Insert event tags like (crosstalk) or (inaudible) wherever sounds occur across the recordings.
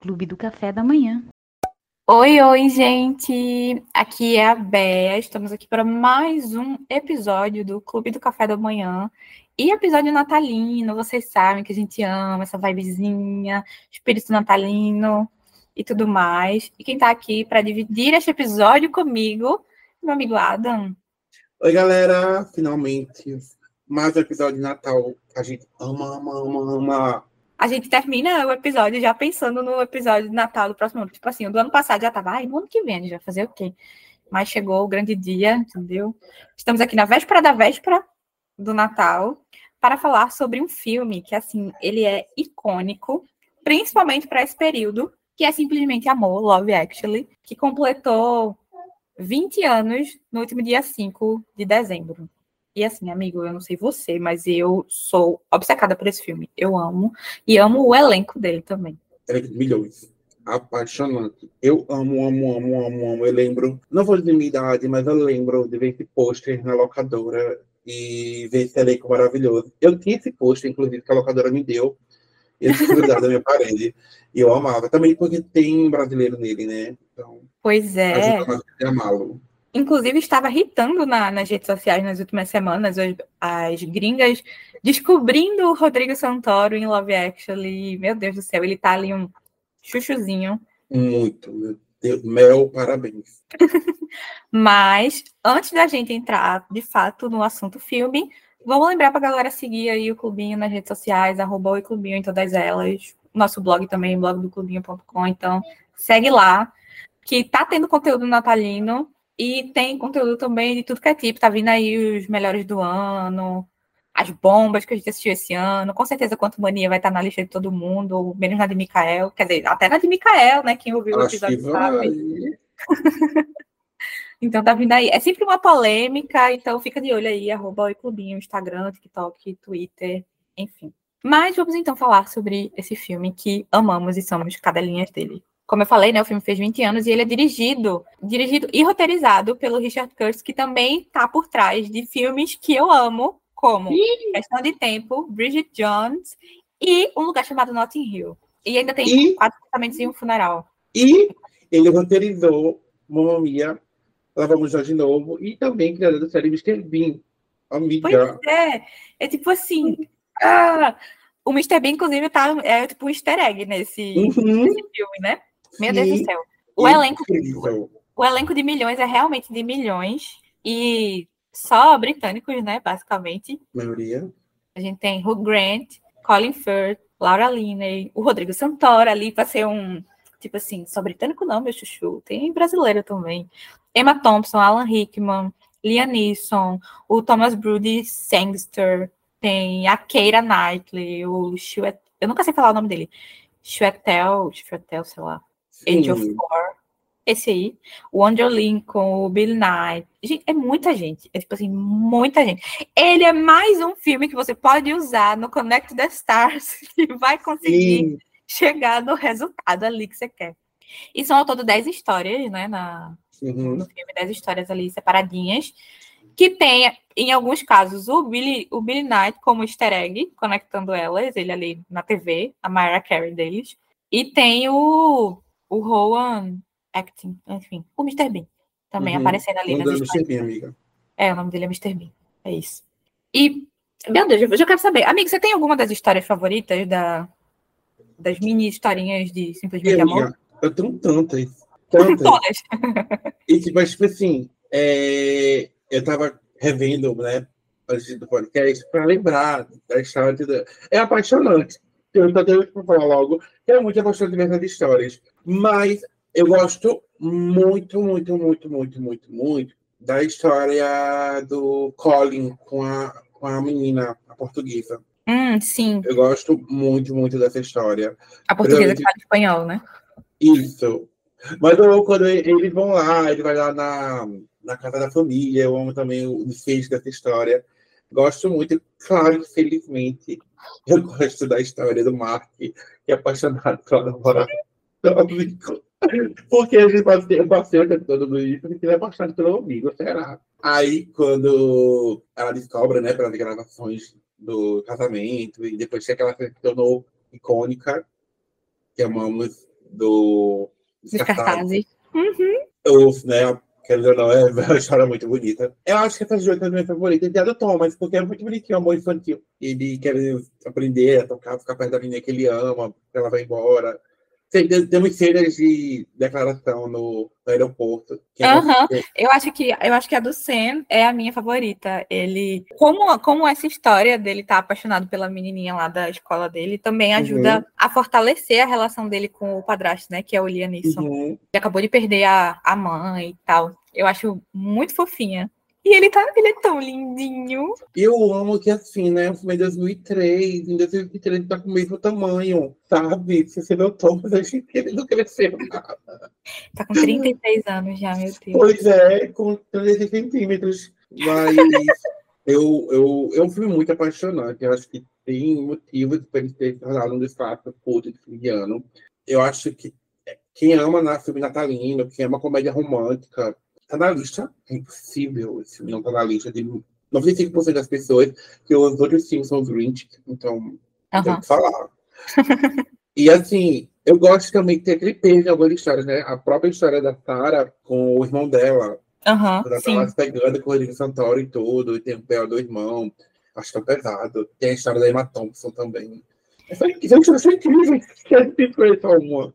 Clube do Café da Manhã. Oi, oi, gente! Aqui é a Bea. Estamos aqui para mais um episódio do Clube do Café da Manhã. E episódio natalino, vocês sabem que a gente ama essa vibezinha, espírito natalino e tudo mais. E quem está aqui para dividir este episódio comigo, meu amigo Adam. Oi, galera! Finalmente, mais um episódio de Natal. A gente ama, ama, ama, ama. A gente termina o episódio já pensando no episódio de Natal do próximo ano. Tipo assim, do ano passado já tava, ai, no ano que vem a gente vai fazer o quê? Mas chegou o grande dia, entendeu? Estamos aqui na véspera da véspera do Natal para falar sobre um filme que, assim, ele é icônico, principalmente para esse período, que é simplesmente Amor, Love Actually, que completou 20 anos no último dia 5 de dezembro. E assim, amigo, eu não sei você, mas eu sou obcecada por esse filme. Eu amo. E amo o elenco dele também. Elenco de milhões. Apaixonante. Eu amo, amo, amo, amo, amo. Eu lembro, não vou dizer minha idade, mas eu lembro de ver esse pôster na locadora e ver esse elenco maravilhoso. Eu tinha esse pôster, inclusive, que a locadora me deu. Esse grudado da minha parede. E eu amava. Também porque tem brasileiro nele, né? Então, pois é. Ajuda a amá-lo inclusive estava irritando na, nas redes sociais nas últimas semanas as, as, gringas descobrindo o Rodrigo Santoro em Love Actually. Meu Deus do céu, ele tá ali um chuchuzinho. Muito, meu Deus. Mel, parabéns. (laughs) Mas, antes da gente entrar, de fato, no assunto filme, vamos lembrar pra galera seguir aí o Clubinho nas redes sociais, arroba o Clubinho em todas elas. Nosso blog também, blog do clubinho.com. Então, segue lá, que tá tendo conteúdo natalino e tem conteúdo também de tudo que é tipo. Tá vindo aí os melhores do ano, as bombas que a gente assistiu esse ano. Com certeza, Quanto Mania vai estar na lista de todo mundo, menos na de Mikael. Quer dizer, até na de Mikael, né? Quem ouviu o episódio sabe. (laughs) então tá vindo aí. É sempre uma polêmica, então fica de olho aí, arroba Oi Clubinho, Instagram, TikTok, Twitter, enfim. Mas vamos então falar sobre esse filme que amamos e somos cadelinhas dele. Como eu falei, né, o filme fez 20 anos e ele é dirigido, dirigido e roteirizado pelo Richard Curtis, que também está por trás de filmes que eu amo, como Ih. Questão de Tempo, Bridget Jones e Um Lugar Chamado Notting Hill. E ainda tem e... Quatro Tratamentos e um Funeral. E ele roteirizou Mamma Mia, Lá Vamos Já de Novo, e também criador da série Mr. Bean, amiga. Pois é, é tipo assim... Ah, o Mr. Bean, inclusive, tá, é tipo um easter egg nesse, uhum. nesse filme, né? Meu Deus do céu. O elenco, o elenco de milhões é realmente de milhões. E só britânicos, né? Basicamente. Maioria. A gente tem Hugh Grant, Colin Firth, Laura Linney, o Rodrigo Santoro ali para ser um. Tipo assim, só britânico não, meu chuchu. Tem brasileiro também. Emma Thompson, Alan Rickman, Liam Neeson, o Thomas Brody Sangster, tem a Keira Knightley, o Chuet... Eu nunca sei falar o nome dele. Chuetel, Chuetel, sei lá. Age of Four. Esse aí. O Andrew Lincoln, o Bill Nye. Gente, é muita gente. É tipo assim, muita gente. Ele é mais um filme que você pode usar no Connect the Stars (laughs) e vai conseguir Sim. chegar no resultado ali que você quer. E são ao todo 10 histórias, né? Na, uhum. No filme, 10 histórias ali separadinhas. Que tem, em alguns casos, o Billy, o Billy Knight como easter egg, conectando elas, ele ali na TV, a Myra Carey deles. E tem o o Rowan Acting, enfim, o Mr. Bean também uhum. aparecendo ali nas Mr. Bean, amiga. É, o nome dele é Mr. Bean. É isso. E, meu Deus, eu já quero saber. Amigo, você tem alguma das histórias favoritas da, das mini historinhas de Simplesmente Amor? Eu tenho tantas. Tantas. (laughs) Todas. e, tipo, tipo assim, é, eu tava revendo, né, antes do podcast, para lembrar da história. De... É apaixonante. Eu tô tendo que falar logo, é muito apaixonante ver essas histórias. Mas eu gosto muito, muito, muito, muito, muito, muito da história do Colin com a, com a menina, a portuguesa. Hum, sim. Eu gosto muito, muito dessa história. A portuguesa que fala espanhol, né? Isso. Mas eu, quando eles vão lá, ele vai lá na, na casa da família, eu amo também o desfecho dessa história. Gosto muito, claro felizmente (laughs) eu gosto da história do Mark, que é apaixonado pela namorada. (laughs) Porque a gente pode ter bastante todo mundo isso, ele é bastante pelo amigo, será? Aí, quando ela descobre, né, pelas gravações do casamento, e depois que aquela se tornou icônica, que amamos do dos cartazes. Uhum. Eu, né, querendo ou não, é (laughs) uma história muito bonita. Eu acho que essa joia é a minha favorita, é a do Thomas, porque é muito bonitinho, amor infantil. Ele quer aprender a tocar, ficar perto da menina que ele ama, ela vai embora. Tem, temos cenas de declaração no, no aeroporto. Uhum. Eu acho que eu acho que a do Sam é a minha favorita. Ele, como, como essa história dele estar tá apaixonado pela menininha lá da escola dele, também ajuda uhum. a fortalecer a relação dele com o padrasto, né? Que é o Liam Neeson. Uhum. Ele acabou de perder a, a mãe e tal. Eu acho muito fofinha. E ele tá, ele é tão lindinho. Eu amo que assim, né? O filme é 2003, em 2003 ele tá com o mesmo tamanho, sabe? Se você não toma, a gente que ele não cresceu nada. Tá com 36 anos já, meu Deus. Pois é, com 36 centímetros. Mas (laughs) eu, eu, é um filme muito apaixonante. Eu acho que tem motivos para ele ter tornado um destaque culto de fim de ano. Eu acho que quem ama na filme natalino, quem ama comédia romântica, tá na lista. É impossível esse não tá na lista de 95% das pessoas que os outros filmes são Grinch, então uhum. tem que falar. e assim, eu gosto também de ter aquele peso em algumas histórias, né? A própria história da Tara com o irmão dela. Uhum, ela tava se pegando com o Rodrigo Santoro e tudo, e tem o pé do irmão. Acho que é pesado. Tem a história da Emma Thompson também. Essa, é incrível. Que só uma.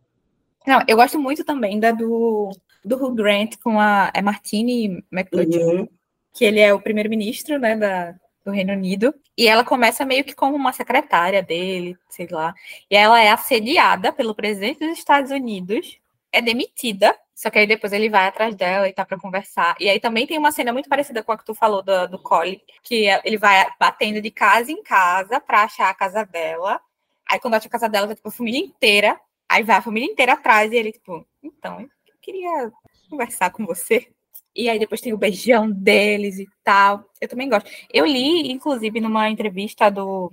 Não, eu gosto muito também da do do Hugh Grant com a é Martine McCutcheon, uhum. que ele é o primeiro-ministro, né, da, do Reino Unido, e ela começa meio que como uma secretária dele, sei lá, e ela é assediada pelo presidente dos Estados Unidos, é demitida, só que aí depois ele vai atrás dela e tá para conversar. E aí também tem uma cena muito parecida com a que tu falou do, do Colin, que é, ele vai batendo de casa em casa para achar a casa dela. Aí quando acha a casa dela, vai tipo a família inteira. Aí vai a família inteira atrás e ele, tipo, então, queria conversar com você. E aí depois tem o beijão deles e tal. Eu também gosto. Eu li, inclusive, numa entrevista do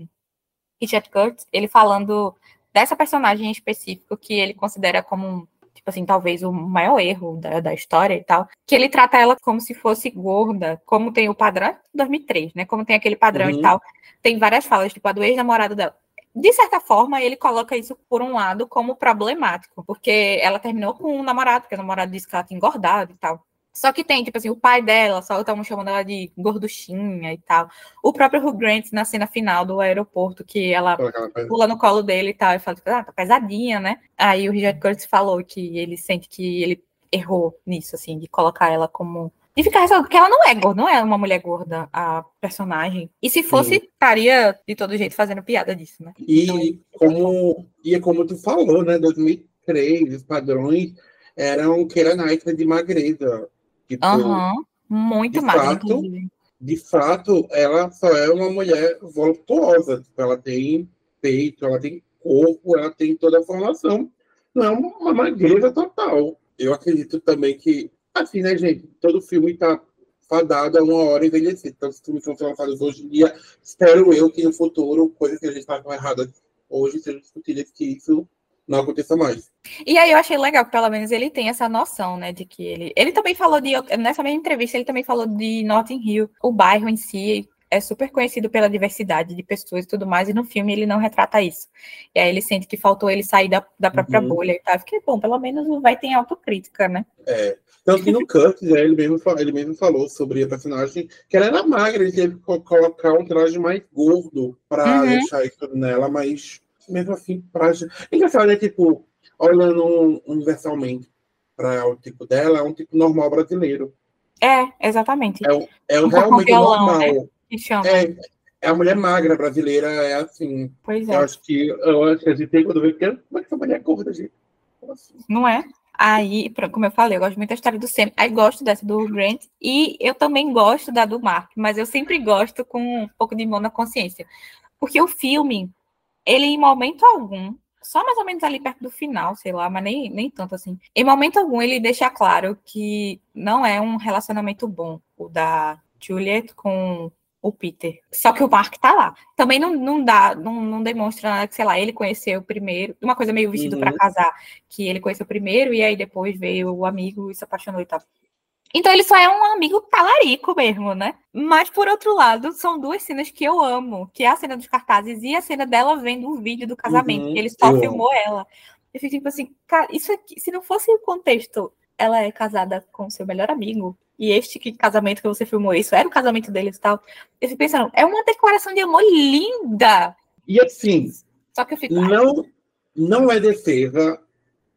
Richard Curtis, ele falando dessa personagem em específico que ele considera como, tipo assim, talvez o maior erro da, da história e tal, que ele trata ela como se fosse gorda, como tem o padrão, 2003, né, como tem aquele padrão uhum. e tal. Tem várias falas, tipo, a do ex-namorado dela de certa forma, ele coloca isso, por um lado, como problemático, porque ela terminou com um namorado, porque o namorado disse que ela tinha engordado e tal. Só que tem, tipo assim, o pai dela, só estavam chamando ela de gorduchinha e tal. O próprio Hugh Grant, na cena final do aeroporto, que ela pula no colo dele e tal, e fala, tipo, ah, tá pesadinha, né? Aí o Richard Curtis falou que ele sente que ele errou nisso, assim, de colocar ela como e ficar ressaltando, porque ela não é gorda, não é uma mulher gorda, a personagem. E se fosse, Sim. estaria de todo jeito fazendo piada disso, né? E então, como, e é como tu falou, né? 2003, os padrões eram Keira Knightley de magreza. Tipo, uhum, muito magra, De fato, ela só é uma mulher voluptuosa. Tipo, ela tem peito, ela tem corpo, ela tem toda a formação. Não é uma magreza total. Eu acredito também que assim, né, gente? Todo filme tá fadado a uma hora envelhecer. Então, os filmes são lançados hoje em dia, espero eu que no futuro, coisas que a gente com erradas hoje, sejam discutidas que isso não aconteça mais. E aí eu achei legal que pelo menos ele tem essa noção, né, de que ele... Ele também falou de... Nessa mesma entrevista, ele também falou de Notting Hill, o bairro em si, é super conhecido pela diversidade de pessoas e tudo mais, e no filme ele não retrata isso. E aí ele sente que faltou ele sair da, da própria uhum. bolha e tal. Fiquei, bom, pelo menos vai ter autocrítica, né? É. Tanto que no Curtis, né, ele, mesmo, ele mesmo falou sobre a personagem, que ela era magra, ele teve que colocar um traje mais gordo para uhum. deixar isso nela, mas mesmo assim, pra... Engraçado, né, tipo, olhando universalmente para o tipo dela, é um tipo normal brasileiro. É, exatamente. É, é um realmente violão, normal. Né? Que chama. É, é a mulher magra brasileira, é assim. Pois é. Eu acho que, eu tem quando vê, como é que essa mulher é gorda, gente? Assim? Não é? Aí, como eu falei, eu gosto muito da história do Sam. Aí gosto dessa do Grant. E eu também gosto da do Mark, mas eu sempre gosto com um pouco de mão na consciência. Porque o filme, ele em momento algum, só mais ou menos ali perto do final, sei lá, mas nem, nem tanto assim. Em momento algum, ele deixa claro que não é um relacionamento bom o da Juliet com o Peter. Só que o Mark tá lá. Também não, não dá, não, não demonstra que, sei lá, ele conheceu primeiro, uma coisa meio vestido uhum. para casar, que ele conheceu primeiro e aí depois veio o amigo e se apaixonou e tal. Então ele só é um amigo talarico mesmo, né? Mas por outro lado, são duas cenas que eu amo, que é a cena dos cartazes e a cena dela vendo um vídeo do casamento, uhum. que ele só eu filmou amo. ela. Eu fico tipo assim, cara, isso aqui, se não fosse o contexto, ela é casada com seu melhor amigo, e este que, casamento que você filmou isso era o casamento deles e tal. Eu fico pensando, é uma declaração de amor linda. E assim, só que eu fico, não, não é defesa,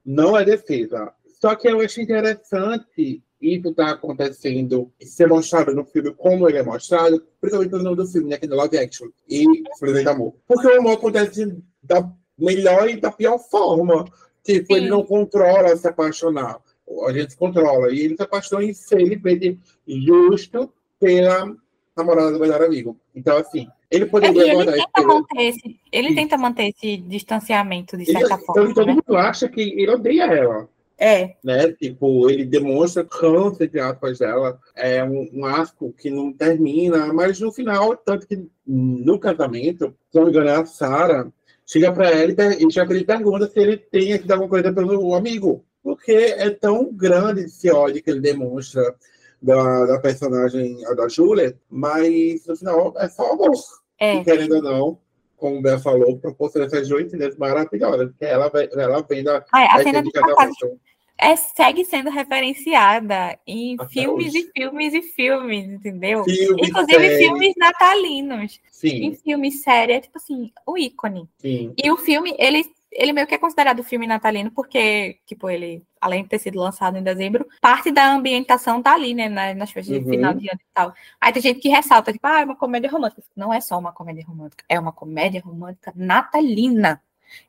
não é defesa. Só que eu acho interessante isso tá acontecendo e ser mostrado no filme como ele é mostrado, principalmente no nome do filme, né, que é Love Action e Flores de Amor. Porque o amor acontece da melhor e da pior forma. Tipo, Sim. ele não controla se apaixonar. A gente controla. E ele se apaixonou infelizmente justo pela namorada do melhor amigo. Então, assim, ele poderia é, ele tenta, manter esse, ele tenta manter esse distanciamento, de certa ele, forma. Então, todo né? mundo acha que ele odeia ela. É. Né? Tipo, ele demonstra câncer, de aspas, dela. É um, um asco que não termina, mas no final, tanto que no casamento, se não me engano, é a Sarah chega para ele e já ele pergunta se ele tem que dar alguma coisa pelo amigo. Porque é tão grande esse ódio que ele demonstra da, da personagem da Julia, mas no final é só amor. É. E querendo ou não, como o Bé falou, proporciona essas joinhas maravilhosas, que ela, ela vem da, Ai, a cena do casamento é, segue sendo referenciada em Até filmes hoje. e filmes e filmes, entendeu? Filme, Inclusive série. filmes natalinos. Sim. Em filmes série, é tipo assim, o ícone. Sim. E o filme, ele, ele meio que é considerado filme natalino porque, tipo, ele, além de ter sido lançado em dezembro, parte da ambientação tá ali, né, nas festas uhum. de final de ano e tal. Aí tem gente que ressalta, tipo, ah, é uma comédia romântica. Não é só uma comédia romântica, é uma comédia romântica natalina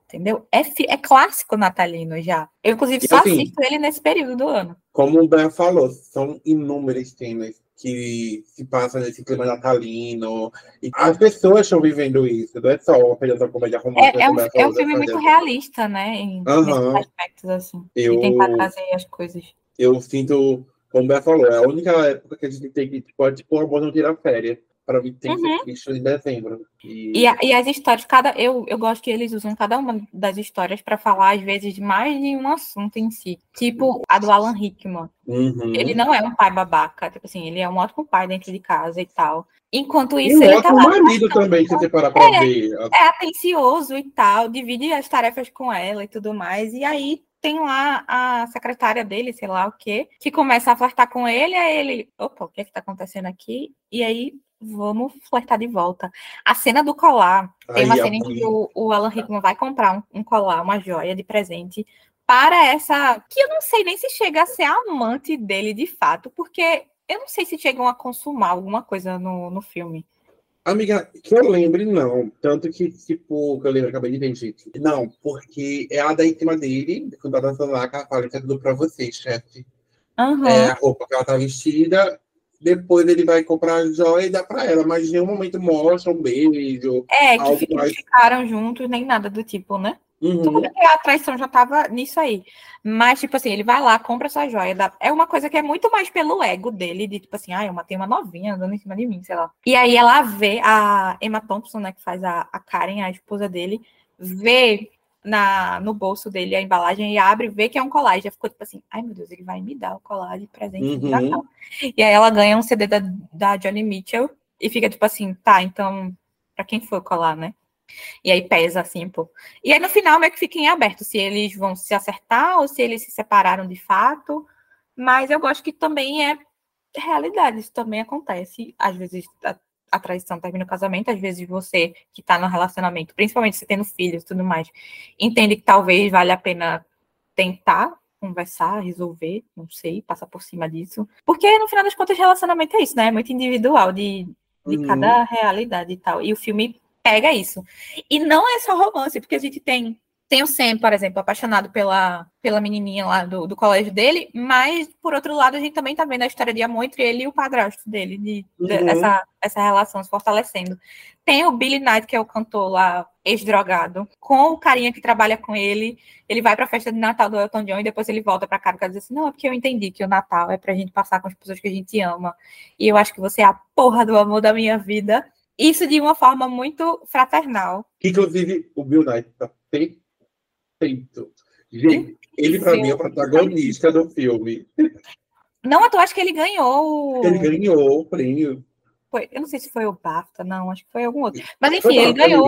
entendeu? É, é clássico natalino já. Eu, inclusive, só assim, assisto ele nesse período do ano. Como o Ben falou, são inúmeras cenas que se passam nesse clima natalino. E as pessoas estão vivendo isso, não é só uma da comédia romântica. É, é, um, é um filme muito realista, né? Em uhum. aspectos, assim. Eu, e tentar trazer as coisas. Eu sinto, como o Ben falou, é a única época que a gente tem que, tipo, tipo, o amor não tira férias para mim tem uhum. que ser em dezembro. E... E, a, e, as histórias, cada eu, eu gosto que eles usam cada uma das histórias para falar, às vezes, de mais de um assunto em si. Tipo a do Alan Rickman. Uhum. Ele não é um pai babaca, tipo assim, ele é um ótimo pai dentro de casa e tal. Enquanto isso, e ele tá lá, marido também, se você parar pra é, ver. É atencioso e tal, divide as tarefas com ela e tudo mais. E aí tem lá a secretária dele, sei lá o quê, que começa a flertar com ele, aí ele, opa, o que é que tá acontecendo aqui? E aí vamos flertar de volta. A cena do colar, Ai, tem uma cena em que o, o, Alan Rickman vai comprar um, um, colar, uma joia de presente para essa, que eu não sei nem se chega a ser amante dele de fato, porque eu não sei se chegam a consumar alguma coisa no, no filme. Amiga, que eu lembre, não. Tanto que, tipo, que eu lembro, acabei de ver, gente. Não, porque é a da íntima dele, quando ela tá lá, que ela fala que é tudo pra você, chefe. Uhum. É a roupa que ela tá vestida, depois ele vai comprar a joia e dá para ela, mas em nenhum momento mostra um beijo. É, que mais... ficaram juntos, nem nada do tipo, né? Uhum. Tudo que a traição já tava nisso aí. Mas, tipo assim, ele vai lá, compra essa joia. Dá... É uma coisa que é muito mais pelo ego dele, de tipo assim, ah, eu matei uma novinha andando em cima de mim, sei lá. E aí ela vê a Emma Thompson, né, que faz a, a Karen, a esposa dele, vê na, no bolso dele a embalagem e abre e vê que é um colar. E já ficou tipo assim, ai meu Deus, ele vai me dar o colar de presente uhum. de Natal. E aí ela ganha um CD da, da Johnny Mitchell e fica tipo assim, tá, então, pra quem foi o colar, né? E aí pesa assim, pô. E aí no final meio que fica em aberto se eles vão se acertar ou se eles se separaram de fato. Mas eu gosto que também é realidade, isso também acontece. Às vezes a traição termina o casamento, às vezes você que está no relacionamento, principalmente se tendo filhos e tudo mais, entende que talvez vale a pena tentar conversar, resolver, não sei, passar por cima disso. Porque no final das contas, relacionamento é isso, né? É muito individual de, de uhum. cada realidade e tal. E o filme pega isso. E não é só romance, porque a gente tem tem o Sam, por exemplo, apaixonado pela, pela menininha lá do, do colégio dele, mas, por outro lado, a gente também tá vendo a história de amor entre ele e o padrasto dele, de, uhum. de essa, essa relação se fortalecendo. Tem o Billy Knight, que é o cantor lá, ex-drogado, com o carinha que trabalha com ele. Ele vai pra festa de Natal do Elton John e depois ele volta pra casa e diz assim: Não, é porque eu entendi que o Natal é pra gente passar com as pessoas que a gente ama. E eu acho que você é a porra do amor da minha vida. Isso de uma forma muito fraternal. Inclusive, o Bill Knight tá Gente, ele para mim é o protagonista do filme. Não, eu acho que ele ganhou. Ele ganhou o prêmio. Foi, eu não sei se foi o BAFTA, não, acho que foi algum outro. Mas enfim, ele ganhou.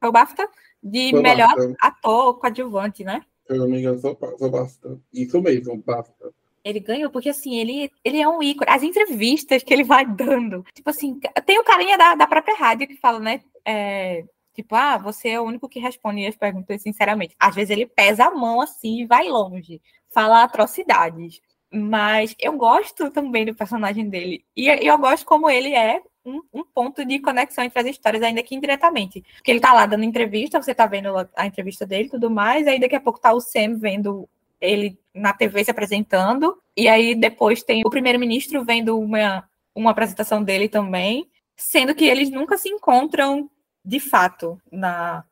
Foi o BAFTA de foi melhor BAFTA. ator coadjuvante, né? Se eu não me engano, foi o BAFTA. Isso mesmo, BAFTA. Ele ganhou porque, assim, ele, ele é um ícone. As entrevistas que ele vai dando. Tipo assim, tem o carinha da, da própria rádio que fala, né? É, tipo, ah, você é o único que responde as perguntas sinceramente. Às vezes ele pesa a mão assim e vai longe. Fala atrocidades. Mas eu gosto também do personagem dele. E eu gosto como ele é um, um, ponto de conexão entre as histórias, ainda que indiretamente. Porque ele tá lá dando entrevista, você tá vendo a entrevista dele e tudo mais, aí daqui a pouco tá o Sam vendo ele na TV se apresentando, e aí depois tem o primeiro-ministro vendo uma, uma apresentação dele também, sendo que eles nunca se encontram de fato na,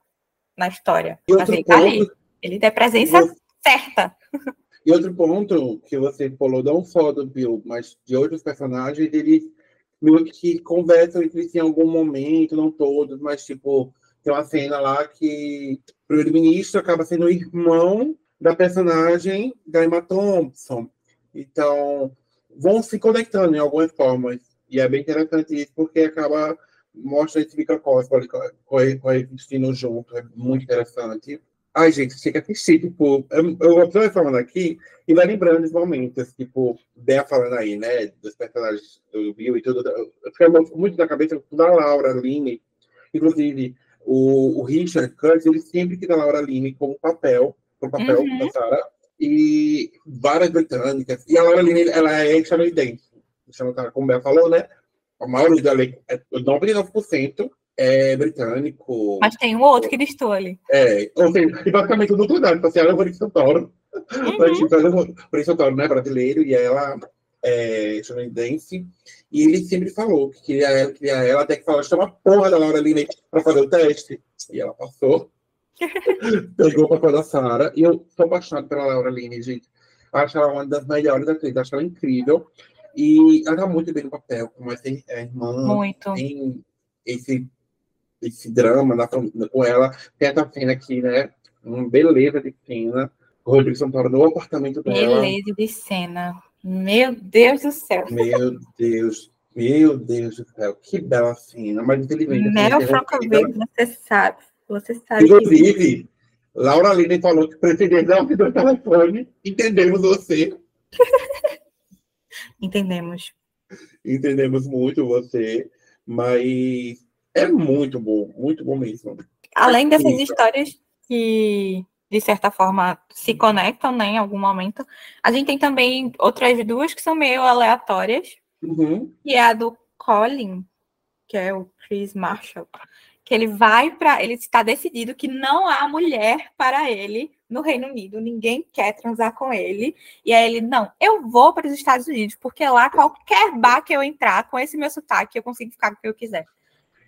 na história. Mas ele tá ali. Ele tem presença certa. E outro ponto que você falou, não só do Bill, mas de outros personagens, eles meio que conversam entre si em algum momento, não todos, mas tipo, tem uma cena lá que o primeiro-ministro acaba sendo irmão da personagem da Emma Thompson. Então, vão se conectando em algumas formas. E é bem interessante isso, porque acaba mostra esse Vika Cosmo coexistindo junto. É muito interessante. Ai, gente, que assistir, tipo, eu, eu estou falando aqui e vai lembrando os momentos, tipo, Bea falando aí, né, dos personagens do Bill e tudo. Eu fiquei muito na cabeça da Laura Linney, inclusive o, o Richard Curtis, ele sempre quis a Laura Linney como papel, como papel uhum. da Sarah, e várias britânicas, e a Laura Linney, ela é estadunidense, como Bea falou, né, a maioria da lei, 99% é britânico. Mas tem um outro que listou ali. É, ou seja, e basicamente tudo cuidado, porque ela é Maurício Santoro. Uhum. Maurício Santoro não é brasileiro e ela é estadunidense. E ele sempre falou que queria ela, queria ela, até que falou, chama a porra da Laura Linney para fazer o teste. E ela passou. (laughs) Pegou o papel da Sara. E eu sou apaixonado pela Laura Linney, gente. Acho ela uma das melhores atrizes, acho ela incrível. E ela tá muito bem no papel, como essa irmã. Muito. Tem esse esse drama na, com ela. Tem essa cena aqui, né? Uma beleza de cena. O Rodrigo Santoro no apartamento dela. Beleza de cena. Meu Deus do céu. Meu Deus. Meu Deus do céu. Que bela cena. Mas infelizmente. Mel Francovic, você sabe. Você sabe. Inclusive, que... Laura Lina falou que preferia dar do telefone. Entendemos você. (laughs) Entendemos. Entendemos muito você. Mas é muito bom, muito bom mesmo. Além dessas histórias que, de certa forma, se conectam né, em algum momento, a gente tem também outras duas que são meio aleatórias, uhum. que é a do Colin, que é o Chris Marshall, que ele vai para. Ele está decidido que não há mulher para ele no Reino Unido, ninguém quer transar com ele. E aí ele, não, eu vou para os Estados Unidos, porque lá qualquer bar que eu entrar com esse meu sotaque, eu consigo ficar com o que eu quiser.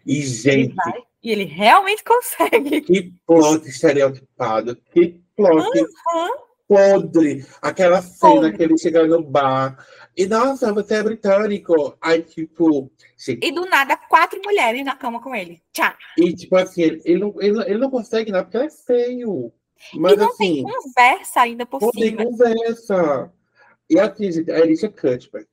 E, gente. Ele e ele realmente (laughs) consegue. Que plot estereotipado. Que plot uhum. Podre. Aquela cena podre. que ele chega no bar. E, nossa, você é britânico. Aí, tipo. E do nada, quatro mulheres na cama com ele. Tchau. E, tipo assim, ele, ele, não, ele, ele não consegue nada porque ele é feio. Mas, e não assim, tem conversa ainda por não cima. Não tem conversa. E assim, a Alicia Cuthbert,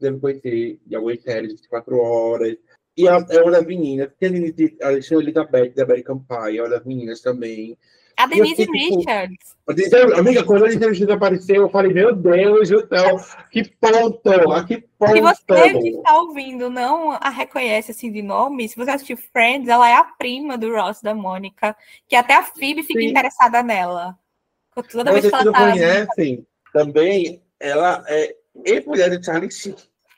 deve conhecer de algumas séries de 24 horas. E a, é uma das meninas, tem a Alexandre Elizabeth, da American Pie, é uma das meninas também. A Denise Richards. Tipo, amiga, quando a Denise Richards apareceu, eu falei, meu Deus então, que ponto, a que ponto. Se você que está ouvindo não a reconhece assim de nome, se você assistir Friends, ela é a prima do Ross, da Mônica, que até a Phoebe fica Sim. interessada nela. Toda Mas vez que ela tá conhecem, também, ela é ex-mulher de Charlie Sheen.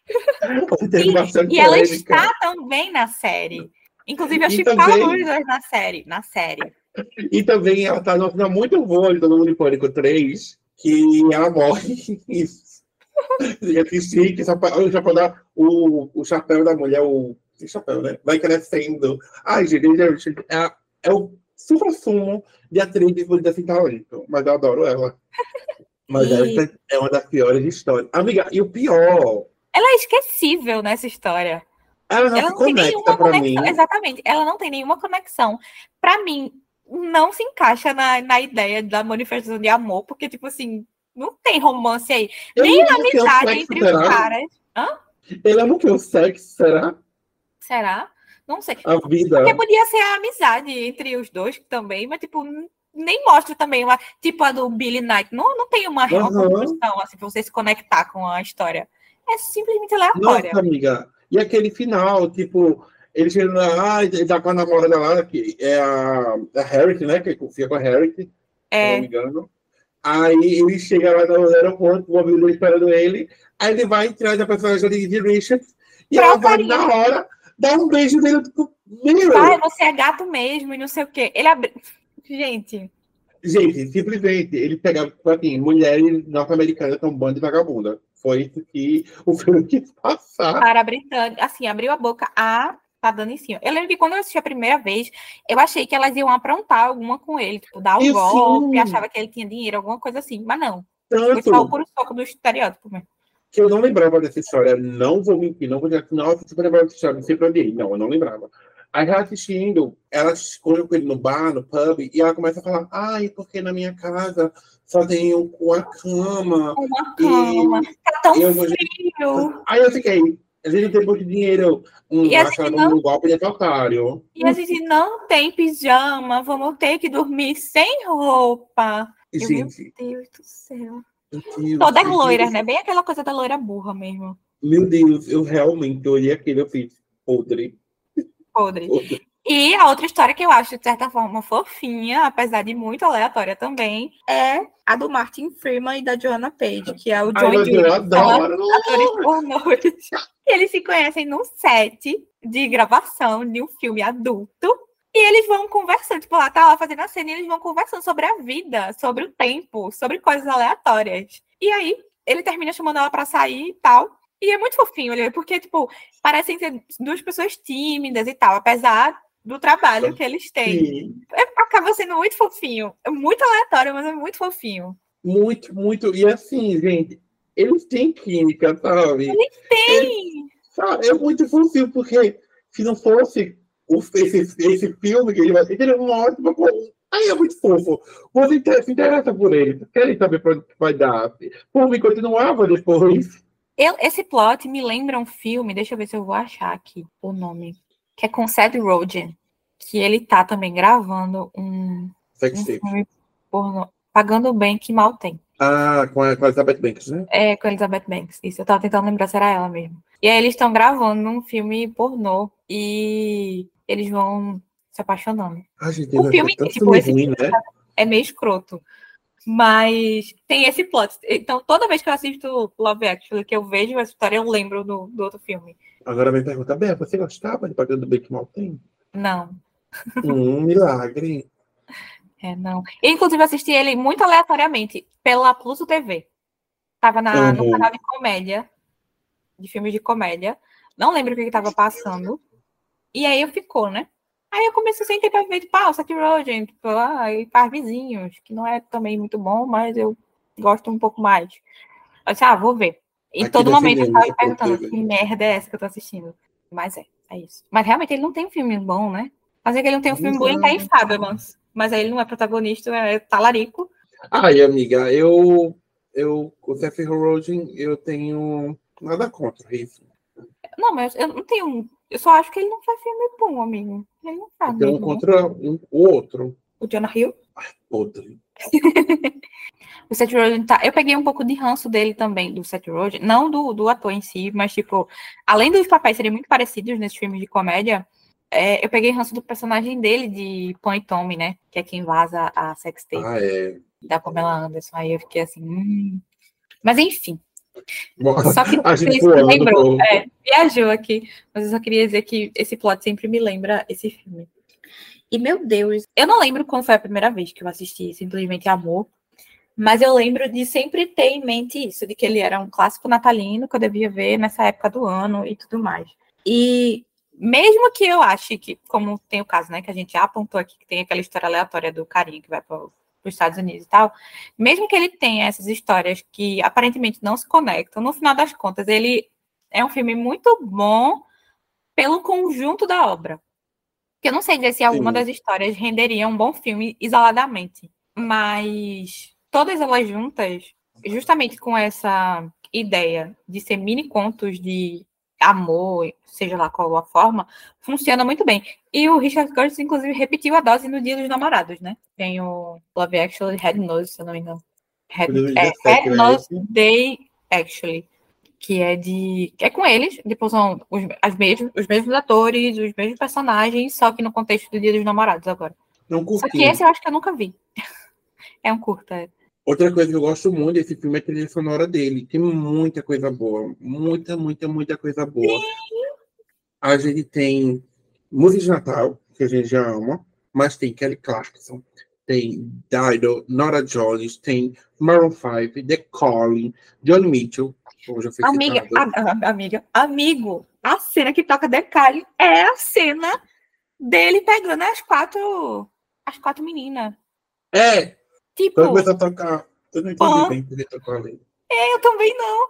(laughs) e, e ela está também na série. Inclusive, eu chipava também... os dois na série. Na série. E também ela está numa cena muito boa do Mundo Pânico 3, que ela morre. (laughs) e assistir que o chapéu da, o, o chapéu da mulher, o, o chapéu, né? Vai crescendo. Ai, gente, é, é o super sumo de atriz de sem talento. Mas eu adoro ela. (laughs) Mas e... essa é uma das piores histórias. Amiga, e o pior ela é esquecível nessa história. Ela não, ela não tem nenhuma conexão. Mim. Exatamente. Ela não tem nenhuma conexão. Para mim, não se encaixa na, na ideia da manifestação de amor, porque, tipo assim, não tem romance aí. Eu Nem amizade entre será? os caras. Hã? Ele ama o que? O sexo, será? Será? Não sei. A vida. Porque podia ser a amizade entre os dois também, mas, tipo, nem mostra também uma, tipo a do Billy Knight. Não, não tem uma real uhum. construção, assim, pra você se conectar com a história. É simplesmente aleatória. Nossa, amiga. E aquele final, tipo, ele chega lá, ele tá com a namorada lá, que é a, a Harriet, né? Que confia com a Harriet, é. se não me engano. Aí ele chega lá no aeroporto, o amigo esperando ele. Aí ele vai entrar na personagem de Richard e ela vai na hora dar um beijo nele. Tipo, meu. Pai, você é gato mesmo e não sei o quê. Ele abre. Gente. Gente, simplesmente, ele pegava, tipo assim, mulheres norte-americanas são um bando de vagabunda. Foi isso que (laughs) o filme quis passar. Para a Britânia, assim, abriu a boca a tá dando em cima. Eu lembro que quando eu assisti a primeira vez, eu achei que elas iam aprontar alguma com ele, tipo, dar um e golpe, sim. achava que ele tinha dinheiro, alguma coisa assim, mas não. Tanto... Foi só o puro soco do estereótipo mesmo que eu não lembrava dessa história. Não vou mentir, não vou dizer, nossa, super lembrava dessa história, não sei pra onde Não, eu não lembrava. Aí ela assistindo, ela escolhe com ele no bar, no pub, e ela começa a falar, ai, porque na minha casa só tem uma cama. Uma cama, e tá tão eu frio. Aí eu fiquei, a gente tem muito dinheiro, um, e a gente não... um golpe de otário. E a gente não tem pijama, vamos ter que dormir sem roupa. Gente, meu Deus do céu. Todas loiras, né? Bem aquela coisa da loira burra mesmo. Meu Deus, eu realmente olhei aquele, eu fiz podre. Podre. podre. E a outra história que eu acho, de certa forma, fofinha, apesar de muito aleatória também, é a do Martin Freeman e da Joanna Page, que é o John Ai, Eu adoro! Atores Eles se conhecem num set de gravação de um filme adulto e eles vão conversando, tipo, lá tá lá fazendo a cena e eles vão conversando sobre a vida, sobre o tempo, sobre coisas aleatórias. E aí, ele termina chamando ela para sair e tal. E é muito fofinho, porque, tipo, parecem ser duas pessoas tímidas e tal, apesar do trabalho que eles têm. É, acaba sendo muito fofinho. É muito aleatório, mas é muito fofinho. Muito, muito. E assim, gente, eles têm química, sabe? Eles têm! sabe? É muito fofinho, porque se não fosse o, esse, esse filme que ele vai ter, ele é uma ótima Aí é muito fofo. Você se interessa por ele, querem saber para onde vai dar. Por mim, continuava depois. Eu, esse plot me lembra um filme, deixa eu ver se eu vou achar aqui o nome, que é com Seth Rogen, que ele tá também gravando um, um filme pagando bem que mal tem. Ah, com a, com a Elizabeth Banks, né? É, com a Elizabeth Banks. Isso, eu tava tentando lembrar se era ela mesmo. E aí eles estão gravando um filme pornô e eles vão se apaixonando. Ah, gente, o filme tipo, esse ruim, né? é meio escroto. Mas tem esse plot. Então, toda vez que eu assisto Love Actually, que eu vejo essa história, eu lembro do, do outro filme. Agora me pergunta, Bé, você gostava de Pagando Bem que Mal Tem? Não. Um milagre. É, não. Eu, inclusive, assisti ele muito aleatoriamente pela Pluto TV. Tava na, uhum. no canal de comédia, de filmes de comédia. Não lembro o que estava passando. E aí eu ficou, né? Aí eu comecei a sentir pra ver, o Seth Rogen, tipo, ah, e Par Vizinhos, que não é também muito bom, mas eu gosto um pouco mais. Eu disse, ah, vou ver. E Aqui todo momento eu tava perguntando que merda é essa que eu tô assistindo. Mas é, é isso. Mas realmente ele não tem um filme bom, né? Mas é que ele não tem um filme bom, ele tá em Fabelmans. Mas aí ele não é protagonista, é talarico. Ai, amiga, eu, eu, o Seth Rogen, eu tenho nada contra isso. Não, mas eu não tenho eu só acho que ele não faz filme bom, amigo. Ele não faz. Tem um contra um, o outro. O Jonah Hill? Ai, podre. (laughs) o Seth Rogen tá. Eu peguei um pouco de ranço dele também, do Seth Rogen. Não do, do ator em si, mas, tipo, além dos papéis serem muito parecidos nesses filmes de comédia, é, eu peguei ranço do personagem dele, de Pony Tommy, né? Que é quem vaza a sextape ah, é. da Pamela Anderson. Aí eu fiquei assim. Hum. Mas enfim. Só que a gente me lembrou, é, viajou aqui, mas eu só queria dizer que esse plot sempre me lembra esse filme. E meu Deus, eu não lembro quando foi a primeira vez que eu assisti Simplesmente Amor, mas eu lembro de sempre ter em mente isso, de que ele era um clássico natalino que eu devia ver nessa época do ano e tudo mais. E mesmo que eu ache que, como tem o caso, né, que a gente já apontou aqui, que tem aquela história aleatória do carinha que vai para os Estados Unidos e tal, mesmo que ele tenha essas histórias que aparentemente não se conectam, no final das contas, ele é um filme muito bom pelo conjunto da obra. Eu não sei dizer se alguma Sim. das histórias renderia um bom filme isoladamente, mas todas elas juntas, justamente com essa ideia de ser mini contos de amor, seja lá qual a forma, funciona muito bem. E o Richard Curtis, inclusive, repetiu a dose no Dia dos Namorados, né? Tem o Love Actually, Head Nose, se eu não me engano. Head, é, Head Nose Day Actually. Que é de. é com eles, depois são os, as mesmos, os mesmos atores, os mesmos personagens, só que no contexto do Dia dos Namorados agora. Não curti. Só que esse eu acho que eu nunca vi. (laughs) é um curta. É. Outra coisa que eu gosto muito desse filme é a trilha sonora dele. Tem muita coisa boa. Muita, muita, muita coisa boa. A gente tem música de Natal, que a gente já ama, mas tem Kelly Clarkson, tem Dido, Nora Jones, tem Maroon 5, The Calling, John Mitchell, como já foi amiga, a, amiga, amigo, a cena que toca The Calling é a cena dele pegando as quatro, as quatro meninas. É, Tipo. Quando começou a tocar. Eu não entendi ah, bem porque tocou ali. É, eu também não.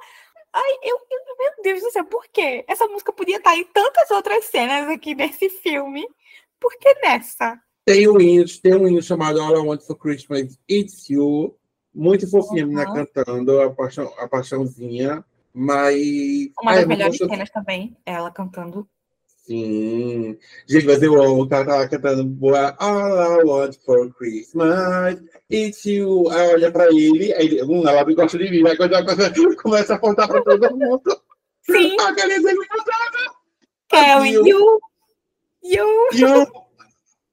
Ai, eu, eu, meu Deus do céu, por quê? Essa música podia estar em tantas outras cenas aqui nesse filme. Por que nessa? Tem um hino, tem um hino chamado All I Want for Christmas It's You. Muito fofinha uhum. menina cantando, a, paixão, a paixãozinha. Mas. Uma das melhores cenas também, ela cantando. Sim. Gente, mas eu amo o cara tava cantando boa All I want for Christmas. It's you. Aí olha pra ele, aí ele, hum, ela gosta de mim, aí quando (laughs) começa a apontar pra todo mundo. Sim. A Galiza me mandava. Kelly, you. You. You.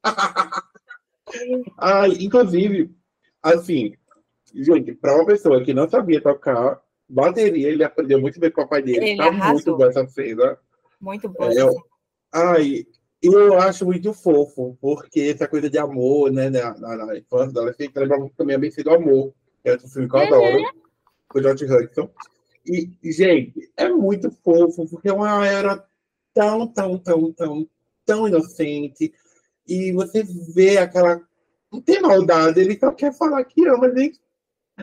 (laughs) Ai, inclusive, assim, gente, para uma pessoa que não sabia tocar bateria, ele aprendeu muito bem com o pai dele. Ele tá arrasou. muito boa essa cena. Muito bom. É, Ai, eu acho muito fofo, porque essa coisa de amor, né, na, na, na infância dela, sempre lembra também a bem do amor, que é outro filme que eu adoro, uhum. com o George Hudson. E, gente, é muito fofo, porque é uma era tão, tão, tão, tão, tão inocente, e você vê aquela. Não tem maldade, ele só quer falar que ama, nem.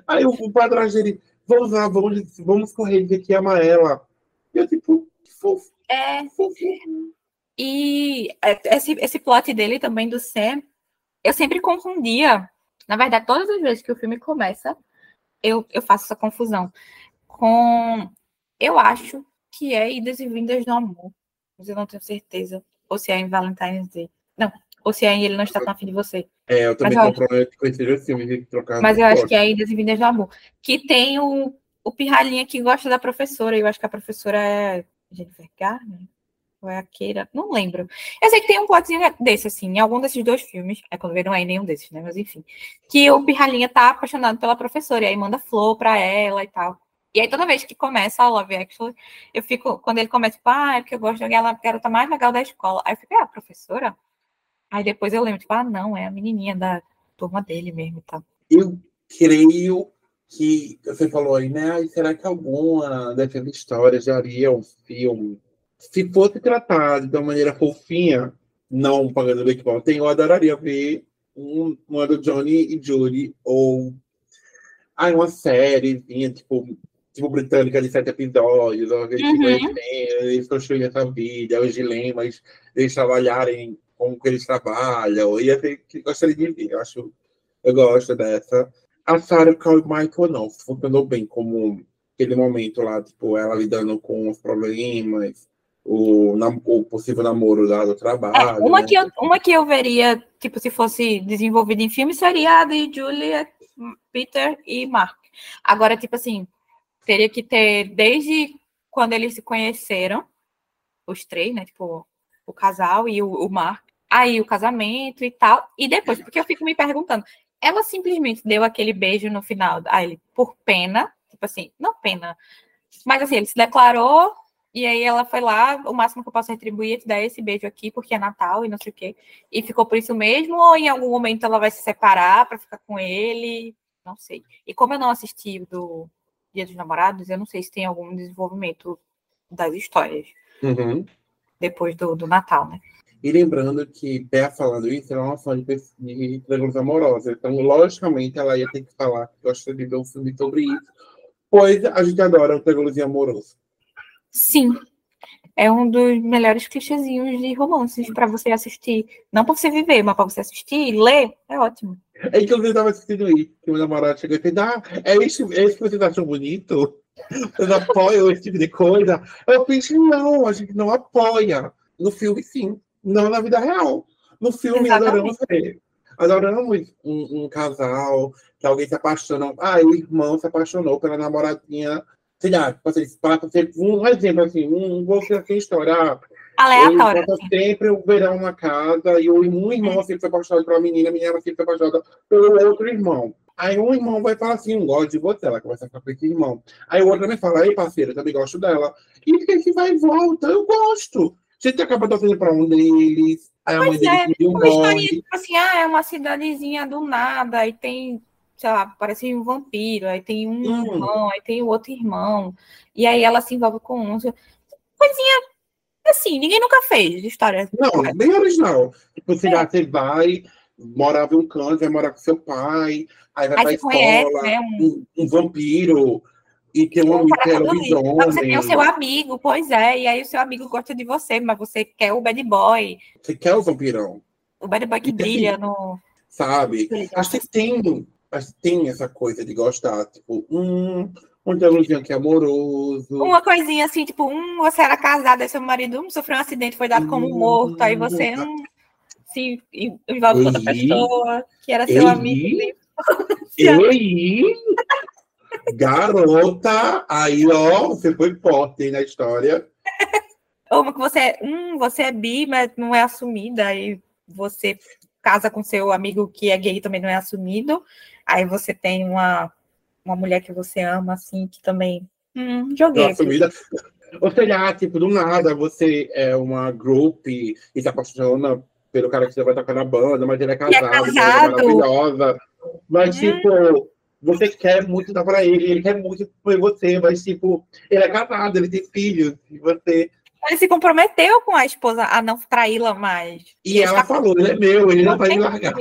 Aí o, o padrasto dele, vamos lá, vamos, vamos correr e dizer que ama ela. E eu, tipo, que fofo. É. Fofo. E esse, esse plot dele também do Sam, eu sempre confundia. Na verdade, todas as vezes que o filme começa, eu, eu faço essa confusão com. Eu acho que é Idas e Vindas do Amor, mas eu não tenho certeza. Ou se é em Valentine's Day. Não, ou se é em Ele Não Está Tão Afim de Você. É, eu também tenho problema com esse filme de trocar. Mas eu acho que é Idas e Vindas do Amor. Que tem o, o pirralhinha que gosta da professora, e eu acho que a professora é Jennifer Garner é a Keira, não lembro. Eu sei que tem um plotzinho desse, assim, em algum desses dois filmes, é quando vê não é em nenhum desses, né, mas enfim, que o Pirralhinha tá apaixonado pela professora, e aí manda flor pra ela e tal. E aí toda vez que começa a Love Actually, eu fico, quando ele começa, tipo, ah, é porque eu gosto da garota mais legal da escola, aí eu fico, é a professora? Aí depois eu lembro, tipo, ah, não, é a menininha da turma dele mesmo e tal. Eu creio que, você falou aí, né, será que alguma dessas histórias já haria um filme se fosse tratado de uma maneira fofinha, não pagando mal tem, eu adoraria ver um, uma do Johnny e Judy, ou ah, uma série, tipo, tipo britânica de sete episódios, ou eles uhum. eles construírem essa vida, os dilemas eles trabalharem como que eles trabalham, ia ter que gostaria de ver, eu acho, eu gosto dessa. A Sarah Michael não, funcionou bem como aquele momento lá, tipo, ela lidando com os problemas, o, o possível namoro lá do trabalho. É, uma, né? que eu, uma que eu veria, tipo, se fosse desenvolvida em filme, seria a de Julia, Peter e Mark. Agora, tipo assim, teria que ter, desde quando eles se conheceram, os três, né? Tipo, o casal e o, o Mark, aí o casamento e tal, e depois, porque eu fico me perguntando, ela simplesmente deu aquele beijo no final, a ele, por pena, tipo assim, não pena, mas assim, ele se declarou e aí ela foi lá, o máximo que eu posso retribuir é te dar esse beijo aqui, porque é Natal e não sei o quê. E ficou por isso mesmo, ou em algum momento ela vai se separar para ficar com ele? Não sei. E como eu não assisti do Dia dos Namorados, eu não sei se tem algum desenvolvimento das histórias. Uhum. Depois do, do Natal, né? E lembrando que, Pé falando isso, ela é uma fã de, de triângulos amorosos. Então, logicamente, ela ia ter que falar que gosta de ver um filme sobre isso. Pois a gente adora um triângulo amoroso. Sim. É um dos melhores clichêzinhos de romances para você assistir. Não para você viver, mas para você assistir e ler, é ótimo. É que eu estava assistindo aí, que o namorado chegou e fez, ah, é isso, é isso que vocês acham bonito? Vocês apoiam esse tipo de coisa? Eu fiz, não, a gente não apoia. No filme, sim. Não na vida real. No filme, Exatamente. adoramos ver. Adoramos um, um, casal, que alguém se apaixona. Ah, o irmão se apaixonou pela namoradinha. Sei lá, você passa sempre um exemplo assim, um, vou ser história. Ah, Aleatório. Passa sempre o verão na casa e o um irmão sempre foi apaixonado pela menina, a menina sempre foi apaixonada pelo outro irmão. Aí um irmão vai falar assim, gosto de você, ela começa a ficar com esse irmão. Aí o outro também fala, ei, parceiro, eu também gosto dela. E fica que vai e volta, eu gosto. Você acaba torcendo para um deles, aí a mãe é, deles uma história, tipo assim, ah, é uma cidadezinha do nada, aí tem, sei lá, parece um vampiro, aí tem um hum. irmão, aí tem o outro irmão, e aí ela se envolve com um. Coisinha assim, ninguém nunca fez de história. Não, bem original. Tipo, você, é. você vai, morava em um canto, vai morar com seu pai, aí vai aí pra escola, conhece, né? um... Um, um vampiro, e tem um amigo que é lobisomem. Você tem o seu amigo, pois é, e aí o seu amigo gosta de você, mas você quer o bad boy. Você quer o vampirão. O bad boy que e brilha no... Sabe? Acho que tem, que tem essa coisa de gostar, tipo, um... Um dialoguinho que é amoroso. Uma coisinha assim, tipo, um, você era casada, seu marido sofreu um acidente, foi dado como morto, aí você um, se envolve com outra pessoa, que era seu Ei. amigo. Ei. Garota, aí ó, você foi forte na história. Ou que você é, hum, você é bi, mas não é assumida, aí você casa com seu amigo que é gay também não é assumido, aí você tem uma, uma mulher que você ama, assim, que também. Hum, joguei. assumida. Ou seja, tipo, do nada você é uma group e se apaixona pelo cara que você vai tocar na banda, mas ele é casado, é casado. Ele é maravilhosa. Mas, hum. tipo, você quer muito dar pra ele, ele quer muito por você, mas, tipo, ele é casado, ele tem filhos, e você. Ele se comprometeu com a esposa a não traí-la mais. E, e ela falou, ele é meu, ele não, não vai me largar.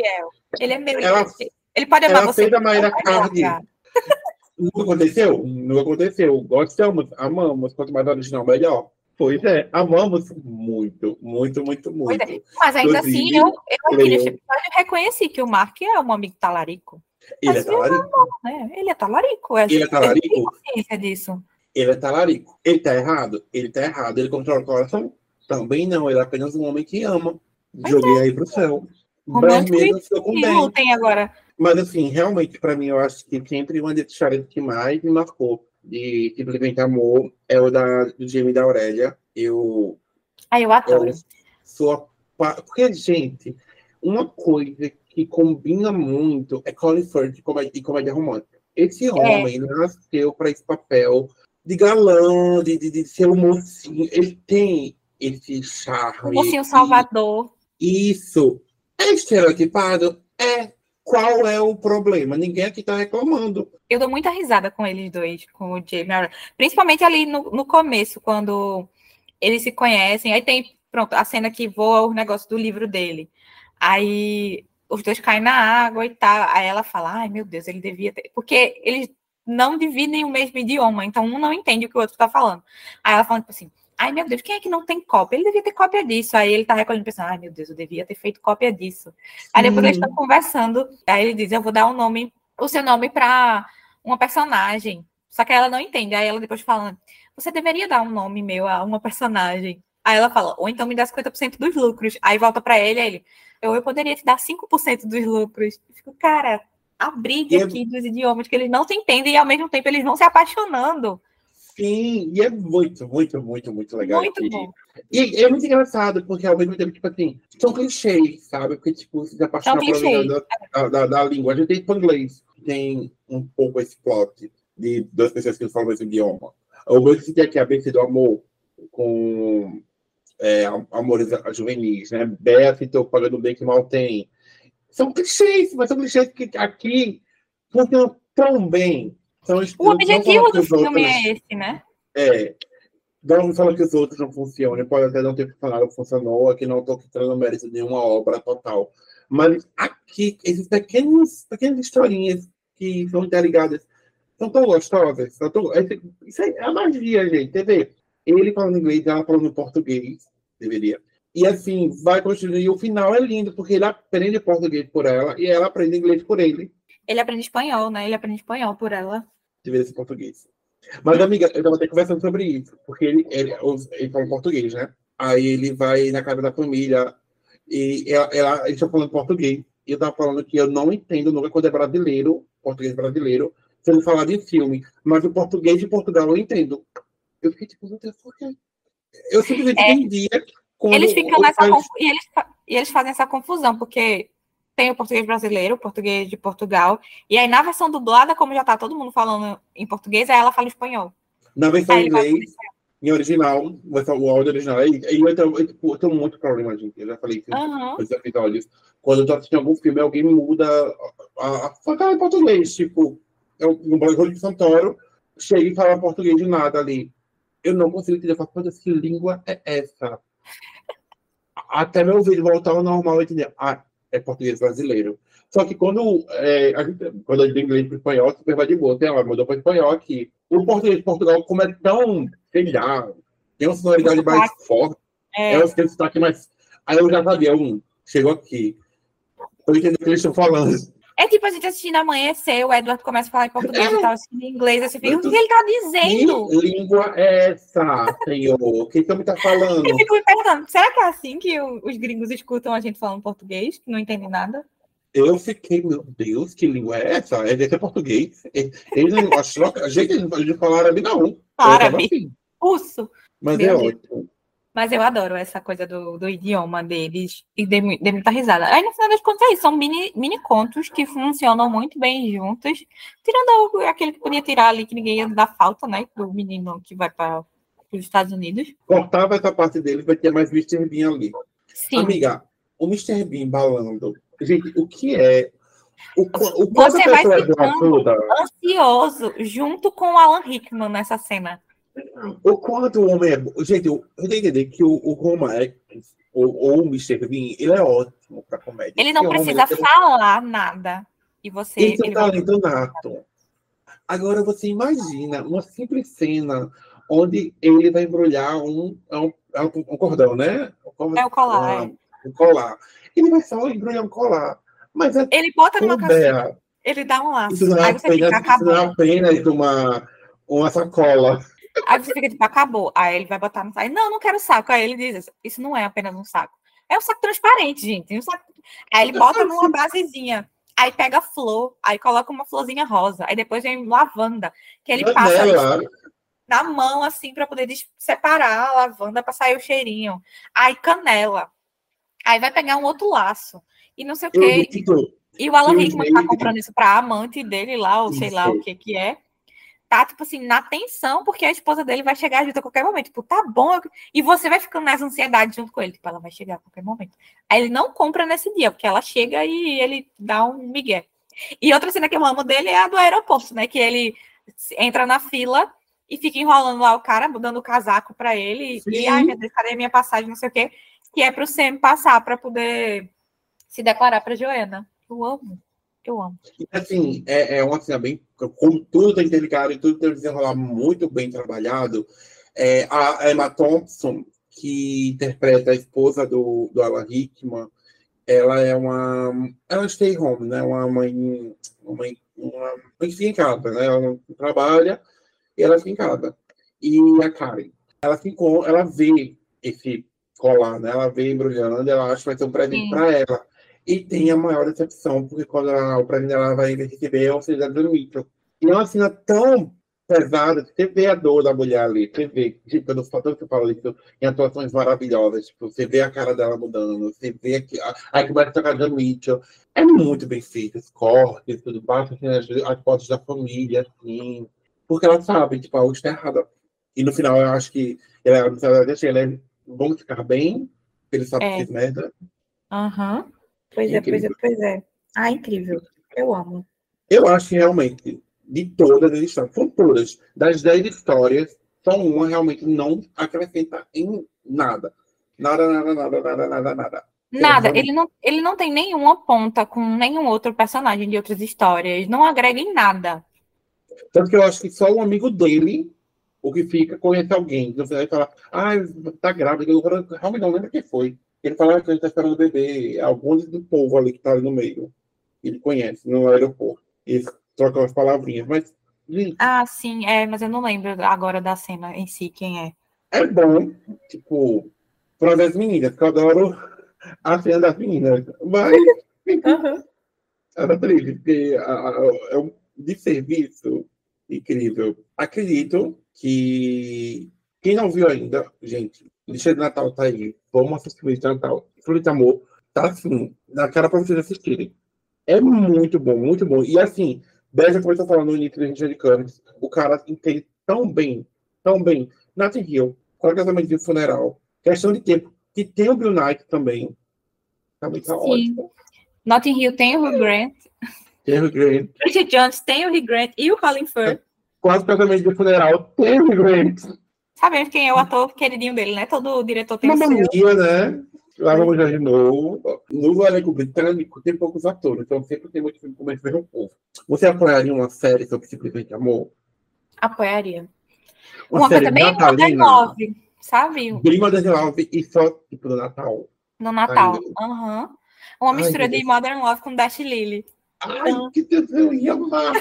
Ele é meu, ela, ele pode amar ela você. Fez a Mayra Cardi. Não aconteceu? Não aconteceu. Gostamos, amamos. Quanto mais original, melhor. Pois é, amamos muito, muito, muito, é. muito. É. Mas ainda Inclusive, assim, eu, eu aqui nesse episódio reconheci que o Mark é um amigo talarico. Ele é talarico. Não, né? Ele é talarico. Ele é talarico. Tem consciência disso. Ele é talarico. Ele tá errado? Ele tá errado. Ele controla o coração? Também não. Ele é apenas um homem que ama. Mas Joguei é. aí pro céu. Romântico e tem agora. Mas, assim, realmente, para mim, eu acho que sempre uma das histórias que mais me marcou de Simplesmente Amor é o da, do Jamie da Aurélia. Eu. Ah, eu adoro. Eu sou porque, gente, uma coisa que combina muito é Colin Firth e comédia, comédia romântica. Esse é. homem é. nasceu para esse papel de galã, de, de, de ser um mocinho. Ele tem esse charme. O mocinho Salvador. Isso. É estereotipado? É. Qual é o problema? Ninguém aqui está reclamando. Eu dou muita risada com eles dois, com o Jamie. Principalmente ali no, no começo, quando eles se conhecem. Aí tem, pronto, a cena que voa o negócio do livro dele. Aí os dois caem na água e tal. Aí ela fala, ai meu Deus, ele devia ter. Porque eles não dividem o mesmo idioma, então um não entende o que o outro está falando. Aí ela fala tipo assim, ai meu Deus, quem é que não tem cópia? Ele devia ter cópia disso. Aí ele tá recolhendo pensando, ai meu Deus, eu devia ter feito cópia disso. Sim. Aí depois eles estão conversando, aí ele diz, eu vou dar um nome, o seu nome para uma personagem. Só que ela não entende. Aí ela depois fala, você deveria dar um nome meu a uma personagem. Aí ela fala, ou então me dá 50% dos lucros. Aí volta para ele, ele, eu, eu poderia te dar 5% dos lucros. Eu fico, cara, a briga é... aqui dos idiomas que eles não se entendem e ao mesmo tempo eles vão se apaixonando. Sim, e é muito, muito, muito, muito legal. Muito bom. E é muito engraçado, porque ao mesmo tempo, tipo assim, são clichês, sabe? Porque, tipo, se apaixona por da, da, da, língua. A gente tem inglês, tem um pouco esse plot de duas pessoas que falam o mesmo idioma. O meu que tem aqui a ABC do amor com é, amores juvenis, né? Beth, estou pagando bem que mal tem. São clichês, mas são clichês que aqui funcionam tão bem. Então, o objetivo do filme outros, é esse, né? É. Não fala que os outros não funcionam, pode até não ter funcionado, funcionou, aqui não estou no mérito de nenhuma obra total. Mas aqui, esses pequenos, pequenas historinhas que são interligadas são tão gostosas. São tão, isso é a magia, gente. Vê, ele falando inglês, ela falando português deveria. E assim, vai continuar. E o final é lindo, porque ele aprende português por ela e ela aprende inglês por ele. Ele aprende espanhol, né? Ele aprende espanhol por ela. Deveria ser português. Mas, amiga, eu tava até conversando sobre isso, porque ele, ele, ele fala português, né? Aí ele vai na casa da família e ela, ela, ele tá falando português. E eu tava falando que eu não entendo nunca quando é brasileiro, português brasileiro, sendo falado em filme. Mas o português de Portugal eu entendo. Eu fiquei tipo, meu Deus, por quê? Eu simplesmente é, entendia. Eles ficam nessa país... e, eles, e eles fazem essa confusão, porque tem o português brasileiro, o português de Portugal, e aí na versão dublada, como já tá todo mundo falando em português, aí ela fala espanhol. Na versão em inglês, em original, o áudio original, e eu, tenho, eu, tenho muito problema, gente. Eu já falei isso uhum. nos episódios. Quando eu tô assistindo algum filme, alguém muda a, a, em português. Tipo, eu, no Brasil de Santoro, chega e fala português de nada ali. Eu não consigo entender. Eu falo, que língua é essa? (laughs) Até meu vídeo voltar ao normal, entender. Ah, é português brasileiro. Só que quando, é, a gente, quando a gente inglês para espanhol, super vai de boa. Tem ela mudou para espanhol aqui. O português de Portugal, como é tão, sei lá, tem uma sonoridade mais forte, é, é um sotaque mais. Aí eu já sabia, um, chegou aqui. Eu entendo o que eles estão falando. É tipo a gente assistindo amanhecer, o Edward começa a falar em português é. e tal, assim, em inglês, assim, fica, o que ele tá dizendo? Que língua é essa, senhor? O que ele tá falando? Eu fico me perguntando, será que é assim que os gringos escutam a gente falando português, que não entendem nada? Eu fiquei, meu Deus, que língua é essa? É deve ser português. Ele não achou, a gente não pode falar árabe, não. Árabe. Assim. Russo. Mas meu é Deus. ótimo. Mas eu adoro essa coisa do, do idioma deles e de, de muita risada. Aí, no final das contas, é isso. São mini, mini contos que funcionam muito bem juntos. Tirando aquele que podia tirar ali, que ninguém ia dar falta, né? Do menino que vai para os Estados Unidos. Cortava essa parte dele, vai ter mais Mr. Bean ali. Sim. Amiga, o Mr. Bean balando. Gente, o que é o, o Você vai ficando ansioso junto com o Alan Rickman nessa cena. O quanto o homem é. Gente, eu, eu tenho que entender que o, o Roma é. Ou, ou o Mr. Bean, ele é ótimo para comédia. Ele não precisa falar nada. E você. Ele tem um talento nato. Agora você imagina uma simples cena onde ele vai embrulhar um, é um, é um, um cordão, né? Um, é o colar. Um, é. um colar. Ele vai só embrulhar um colar. Mas é ele bota numa caixinha. Ele dá um laço. Isso não é apenas, isso não é apenas uma, uma sacola. Aí você fica tipo, acabou. Aí ele vai botar no saco. Não, não quero saco. Aí ele diz, isso não é apenas um saco. É um saco transparente, gente. Um saco... Aí ele bota numa basezinha. Aí pega flor, aí coloca uma florzinha rosa. Aí depois vem lavanda, que ele passa na mão, assim, para poder separar a lavanda para sair o cheirinho. Aí canela. Aí vai pegar um outro laço. E não sei o quê. E o Alan Rickman tá comprando isso pra amante dele lá, ou sei lá o que que é tá, tipo assim, na tensão, porque a esposa dele vai chegar junto a qualquer momento. Tipo, tá bom. E você vai ficando nessa ansiedade junto com ele. Tipo, ela vai chegar a qualquer momento. Aí ele não compra nesse dia, porque ela chega e ele dá um migué. E outra cena que eu amo dele é a do aeroporto, né? Que ele entra na fila e fica enrolando lá o cara, dando o casaco para ele. Sim. E, ai, meu Deus, cadê a minha passagem? Não sei o quê. Que é pro Sam passar para poder se declarar pra Joana. Eu amo. Eu amo. Assim, é, é uma cena bem. Como tudo tem interligado e tudo tem desenrolar muito bem trabalhado. É, a Emma Thompson, que interpreta a esposa do, do Alan Rickman, ela é uma. Ela é stay home, né? Uma mãe. Uma mãe, uma mãe fica em casa, né? Ela não trabalha e ela fica em casa. E a Karen, ela ficou, ela vê esse colar, né? Ela vê embrulhando, ela acha que vai ser um presente para ela. E tem a maior decepção, porque quando ela, o prêmio dela vai receber a auxiliar do Mitchell. E é uma cena tão pesada, você vê a dor da mulher ali, você vê, tipo, quando tanto que eu falo isso, em atuações maravilhosas, tipo, você vê a cara dela mudando, você vê aqui, aí começa a tocar Dan Mitchell, é muito bem feito, os cortes, tudo, baixa assim, as, as fotos da família, assim, porque ela sabe, tipo, algo está errado. E no final eu acho que ela, ela deixa ele vão ficar bem, ele sabe é. que fez merda. Aham. Uhum. Pois é, pois é, pois é. Ah, incrível. Eu amo. Eu acho que realmente, de todas as histórias, são todas, das dez histórias, só uma realmente não acrescenta em nada. Nada, nada, nada, nada, nada, nada. Nada, ele não, ele não tem nenhuma ponta com nenhum outro personagem de outras histórias. Não agrega em nada. Tanto que eu acho que só um amigo dele, o que fica, conhece alguém. Você vai falar, ah, tá grávida. Eu realmente não lembro quem foi. Ele fala que a gente está esperando o bebê, alguns do povo ali que está ali no meio. Ele conhece, no aeroporto. Eles trocam as palavrinhas, mas Gente, Ah, sim, é, mas eu não lembro agora da cena em si, quem é. é bom, tipo, para das meninas, porque eu adoro a cena das meninas. Mas (laughs) era triste, porque é um de serviço incrível. Acredito que quem não viu ainda, gente, Lista de Natal tá aí. Vamos assistir o Lista de Natal. Fruto de Amor tá assim, na cara pra vocês assistirem. É muito bom, muito bom. E assim, Beijo, como eu tô falando no início da gente de Camis, o cara entende tão bem, tão bem. Nathan Hill, qual casamento de funeral, questão de tempo, que tem o Bill Knight também. Também tá Sim. ótimo. Notting Hill tem o Hugh Grant, Tem o Grant. Bridget Jones tem o Hugh Grant e o Colin Firth. Quase casamento de funeral, tem o Grant. Sabemos quem é o ator queridinho dele, né? Todo diretor tem o Uma seu. mania, né? Lá vamos já de novo. No elenco britânico tem poucos atores, então sempre tem muito filme como esse mesmo povo. Você apoiaria uma série sobre simplesmente amor? Apoiaria. Uma, Uma série coisa bem Modern natalina? Love, sabe? Bem Modern Love e só tipo do Natal. No Natal. Ai, Aham. Uma Ai, mistura meu de. Modern Love com Dash Lily. Ai, que Deus, eu ia amar.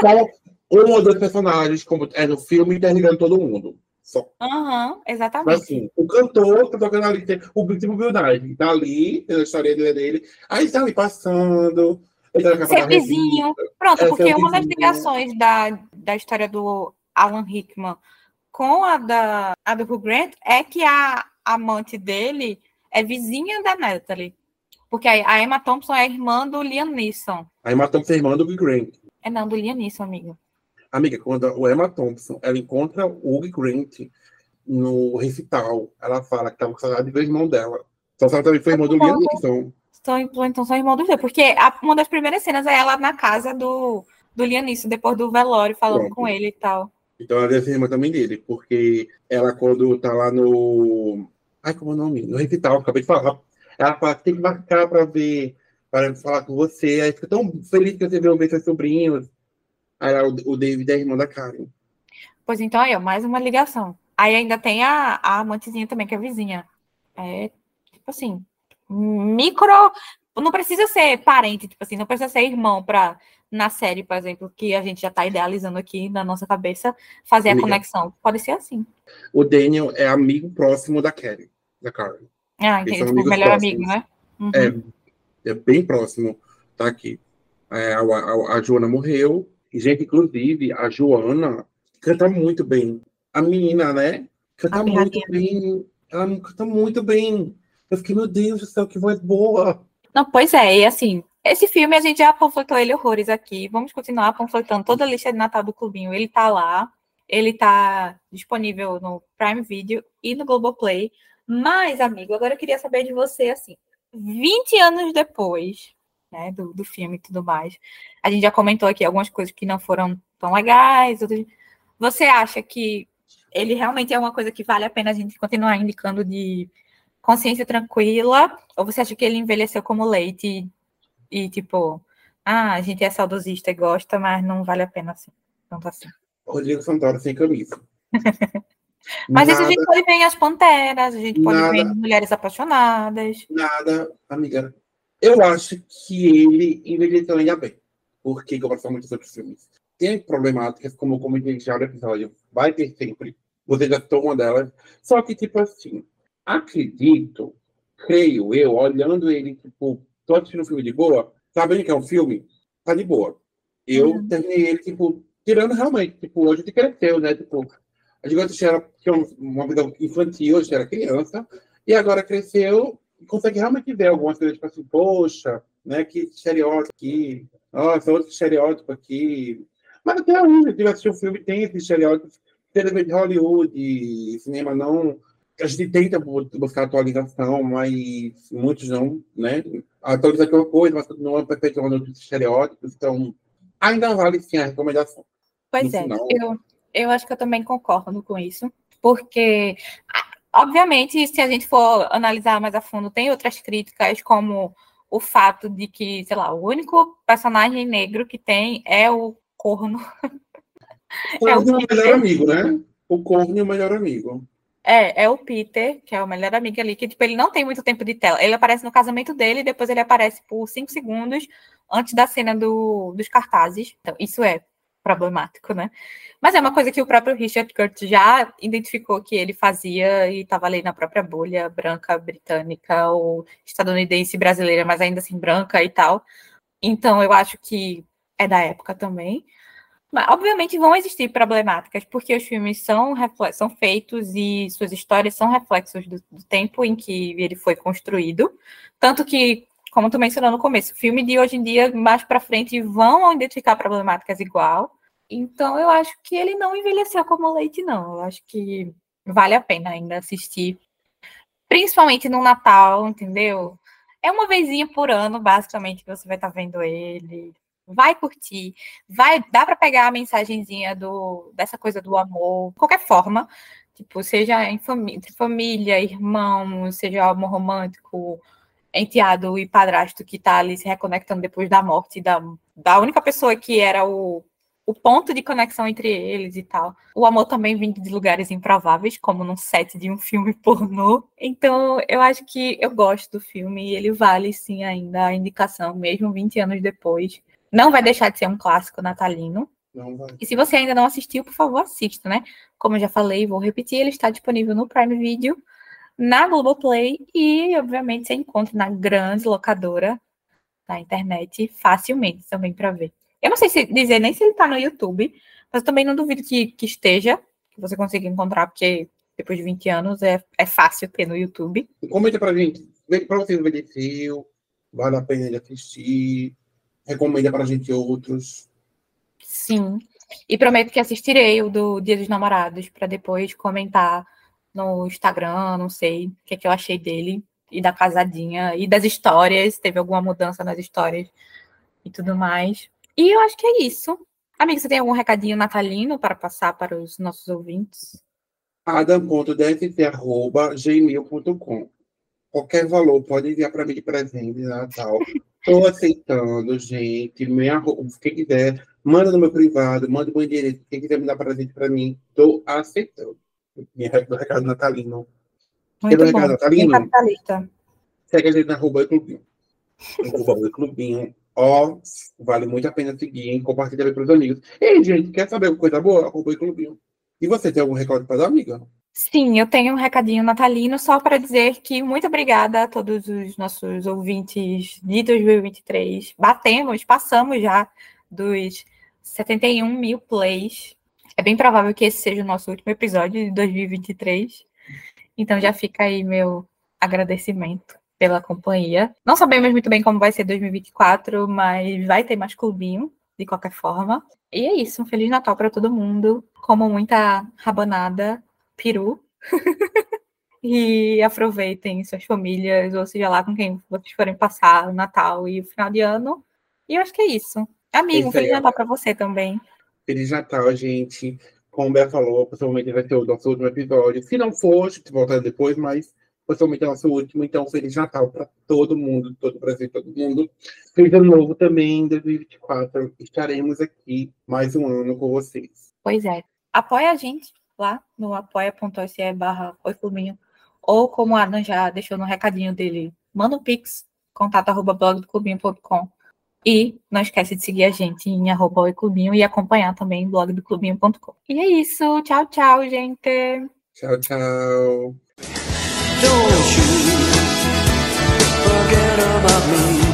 Só um ou dois personagens, como é no filme, interligando todo mundo. Só. Mas exatamente. assim, o cantor tá tocando ali, tem o Bill Nye, tá ali, a história dele, dele. Aí tá ali passando. Tá na capa Ser da vizinho. revista. Pronto, É, porque uma das vizinho. ligações da, da história do Alan Rickman com a, da, a do Hugh Grant é que a amante dele é vizinha da Natalie. Porque a, a Emma Thompson é irmã do Liam Neeson. Aí matamos a irmã do Bill Grant. É não, do Liam Neeson, amigo. Amiga, quando o Emma Thompson ela encontra o Hugh Grant no recital, ela fala que tava com saudade do irmão dela. Só que ela também foi irmã do Liam Neeson. São, então são irmãos dos dois. Porque a- uma das primeiras cenas é ela na casa do, do Liam Neeson, depois do velório, falando Pronto. com ele e tal. Então ela deve ser irmã também dele, porque ela, quando tá lá no. Ai, como é o nome? No recital, acabei de falar. Ela fala que tem que marcar pra ver, para falar com você. Aí fica tão feliz que você vê ver seus sobrinhos. Aí ela, o David é irmã da Karen. Pois então, aí, ó, mais uma ligação. Aí ainda tem a, a amantezinha também, que é vizinha. É, tipo assim, micro. Não precisa ser parente, tipo assim, não precisa ser irmão pra, na série, por exemplo, que a gente já tá idealizando aqui na nossa cabeça, fazer a Amiga. conexão. Pode ser assim. O Daniel é amigo próximo da Karen, da Karen. Ah, entendi. Tipo, melhor próximos. amigo, né? Uhum. É, é bem próximo, tá aqui. É, a, a- a Joana morreu. E, gente, inclusive, a Joana canta muito bem. A menina, né? Canta A muito bem. Ela canta muito bem. Eu fiquei, meu Deus do céu, que voz boa. Não, pois é, e assim, esse filme a gente já panfletou ele horrores aqui. Vamos continuar panfletando toda a lista de Natal do Clubinho. Ele tá lá, ele tá disponível no Prime Video e no Globoplay. Mas, amigo, agora eu queria saber de você, assim, 20 anos depois, né, do, do filme e tudo mais, a gente já comentou aqui algumas coisas que não foram tão legais. outras- Você acha que ele realmente é uma coisa que vale a pena a gente continuar indicando de consciência tranquila? Ou você acha que ele envelheceu como leite e, e, tipo, ah, a gente é saudosista e gosta, mas não vale a pena assim? Tanto assim. Rodrigo Santoro sem camisa. (laughs) Mas isso a nada, gente pode ver em As Panteras, a gente pode Nada. ver em Mulheres Apaixonadas. nada, amiga. Eu acho que ele envelheceu ainda bem. Porque, eu gosto muito dos outros filmes. Tem problemáticas, como comentei já no episódio. Vai ter sempre. Você já citou uma delas. Só que, tipo assim, acredito, creio eu, olhando ele, tipo, tô assistindo um filme de boa, sabendo que é um filme, tá de boa. Eu Uhum. terminei ele, tipo, tirando realmente, tipo, hoje gente cresceu, né? Tipo, a gente era tinha uma visão infantil, gente era criança, e agora cresceu consegue realmente ver algumas coisas, tipo assim, poxa, né, que estereótipo aqui, nossa, outro estereótipo aqui. Mas até hoje, se assistir um filme, tem esses estereótipos, TV de Hollywood, cinema não. A gente tenta bu- buscar atualização, mas muitos não, né? Atualiza aqui uma coisa, mas continua perpetuando outros estereótipos, então ainda vale sim a recomendação. Pois No é, final- eu, eu acho que eu também concordo com isso, porque, obviamente, se a gente for analisar mais a fundo, tem outras críticas, como o fato de que, sei lá, o único personagem negro que tem é o corno. O É o é o Peter. melhor amigo, né? O Corvo é o melhor amigo. É, é o Peter, que é o melhor amigo ali, que tipo, ele não tem muito tempo de tela. Ele aparece no casamento dele e depois ele aparece por cinco segundos antes da cena do, dos cartazes. Então, isso é problemático, né? Mas é uma coisa que o próprio Richard Curtis já identificou que ele fazia e estava ali na própria bolha branca britânica ou estadunidense brasileira, mas ainda assim branca e tal. Então eu acho que é da época também. Mas, obviamente vão existir problemáticas, porque os filmes são, são feitos e suas histórias são reflexos do, do tempo em que ele foi construído. Tanto que como tu mencionou no começo, filme de hoje em dia, mais para frente, vão identificar problemáticas igual. Então, eu acho que ele não envelheceu como leite, não. Eu acho que vale a pena ainda assistir. Principalmente no Natal, entendeu? É uma vezinha por ano, basicamente, que você vai estar tá vendo ele. Vai curtir, vai, dá para pegar a mensagenzinha do, dessa coisa do amor, de qualquer forma, tipo, seja em família, entre família, irmão, seja amor romântico, enteado e padrasto que tá ali se reconectando depois da morte da, da única pessoa que era o, o ponto de conexão entre eles e tal. O amor também vem de lugares improváveis, como num set de um filme (laughs) pornô. Então, eu acho que eu gosto do filme e ele vale sim ainda a indicação, mesmo 20 anos depois. Não vai deixar de ser um clássico natalino. E se você ainda não assistiu, por favor, assista, né? Como eu já falei, vou repetir, ele está disponível no Prime Video na Globoplay e, obviamente, você encontra na grande locadora da internet facilmente também para ver. Eu não sei se dizer nem se ele está no YouTube, mas também não duvido que, que esteja, que você consiga encontrar, porque depois de 20 anos é, é fácil ter no YouTube. Comenta pra gente, para vocês verem fio, vale a pena ele assistir, recomenda pra gente outros. Sim, e prometo que assistirei o do Dia dos Namorados, para depois comentar no Instagram, não sei o que, é que eu achei dele e da casadinha e das histórias, teve alguma mudança nas histórias e tudo mais. E eu acho que é isso. Amigo, você tem algum recadinho natalino para passar para os nossos ouvintes? adam.dfc.gmail.com Qualquer valor pode enviar para mim de presente de Natal. Estou aceitando, gente. Minha, quem quiser, manda no meu privado, manda o meu endereço. Quem quiser me dar presente para mim, estou aceitando minha, meu recado natalino. Muito bom. recado natalino? Capitalista. Segue a gente na arroba clubinho. Arroba clubinho. Ó, vale muito a pena seguir, hein? Compartilha para os amigos. Ei, gente, quer saber coisa boa? Arroba clubinho. E você tem algum recado para dar, amiga? Sim, eu tenho um recadinho natalino só para dizer que muito obrigada a todos os nossos ouvintes de 2023. Batemos, passamos já dos 71 mil plays é bem provável que esse seja o nosso último episódio de 2023. Então já fica aí meu agradecimento pela companhia. Não sabemos muito bem como vai ser 2024, mas vai ter mais clubinho, de qualquer forma. E é isso, um Feliz Natal para todo mundo. Como muita rabanada, peru. (laughs) e aproveitem suas famílias, ou seja lá com quem vocês forem passar o Natal e o final de ano. E eu acho que é isso. Amigo, um Feliz Natal para você também. Feliz Natal, gente. Como o Bé falou, possivelmente vai ser o nosso último episódio. Se não for, a gente volta depois, mas possivelmente é o nosso último. Então, Feliz Natal para todo mundo, todo o Brasil, todo mundo. Feliz Ano Novo também, em 2024. Estaremos aqui mais um ano com vocês. Pois é. Apoia a gente lá no apoia.se barra ou como a Adam já deixou no recadinho dele, manda um pix, contato arroba blogdoclubinho.com e não esquece de seguir a gente em arroba Oi Clubinho e acompanhar também o blog do clubinho.com. E é isso. Tchau, tchau, gente. Tchau, tchau. Don't you forget about me.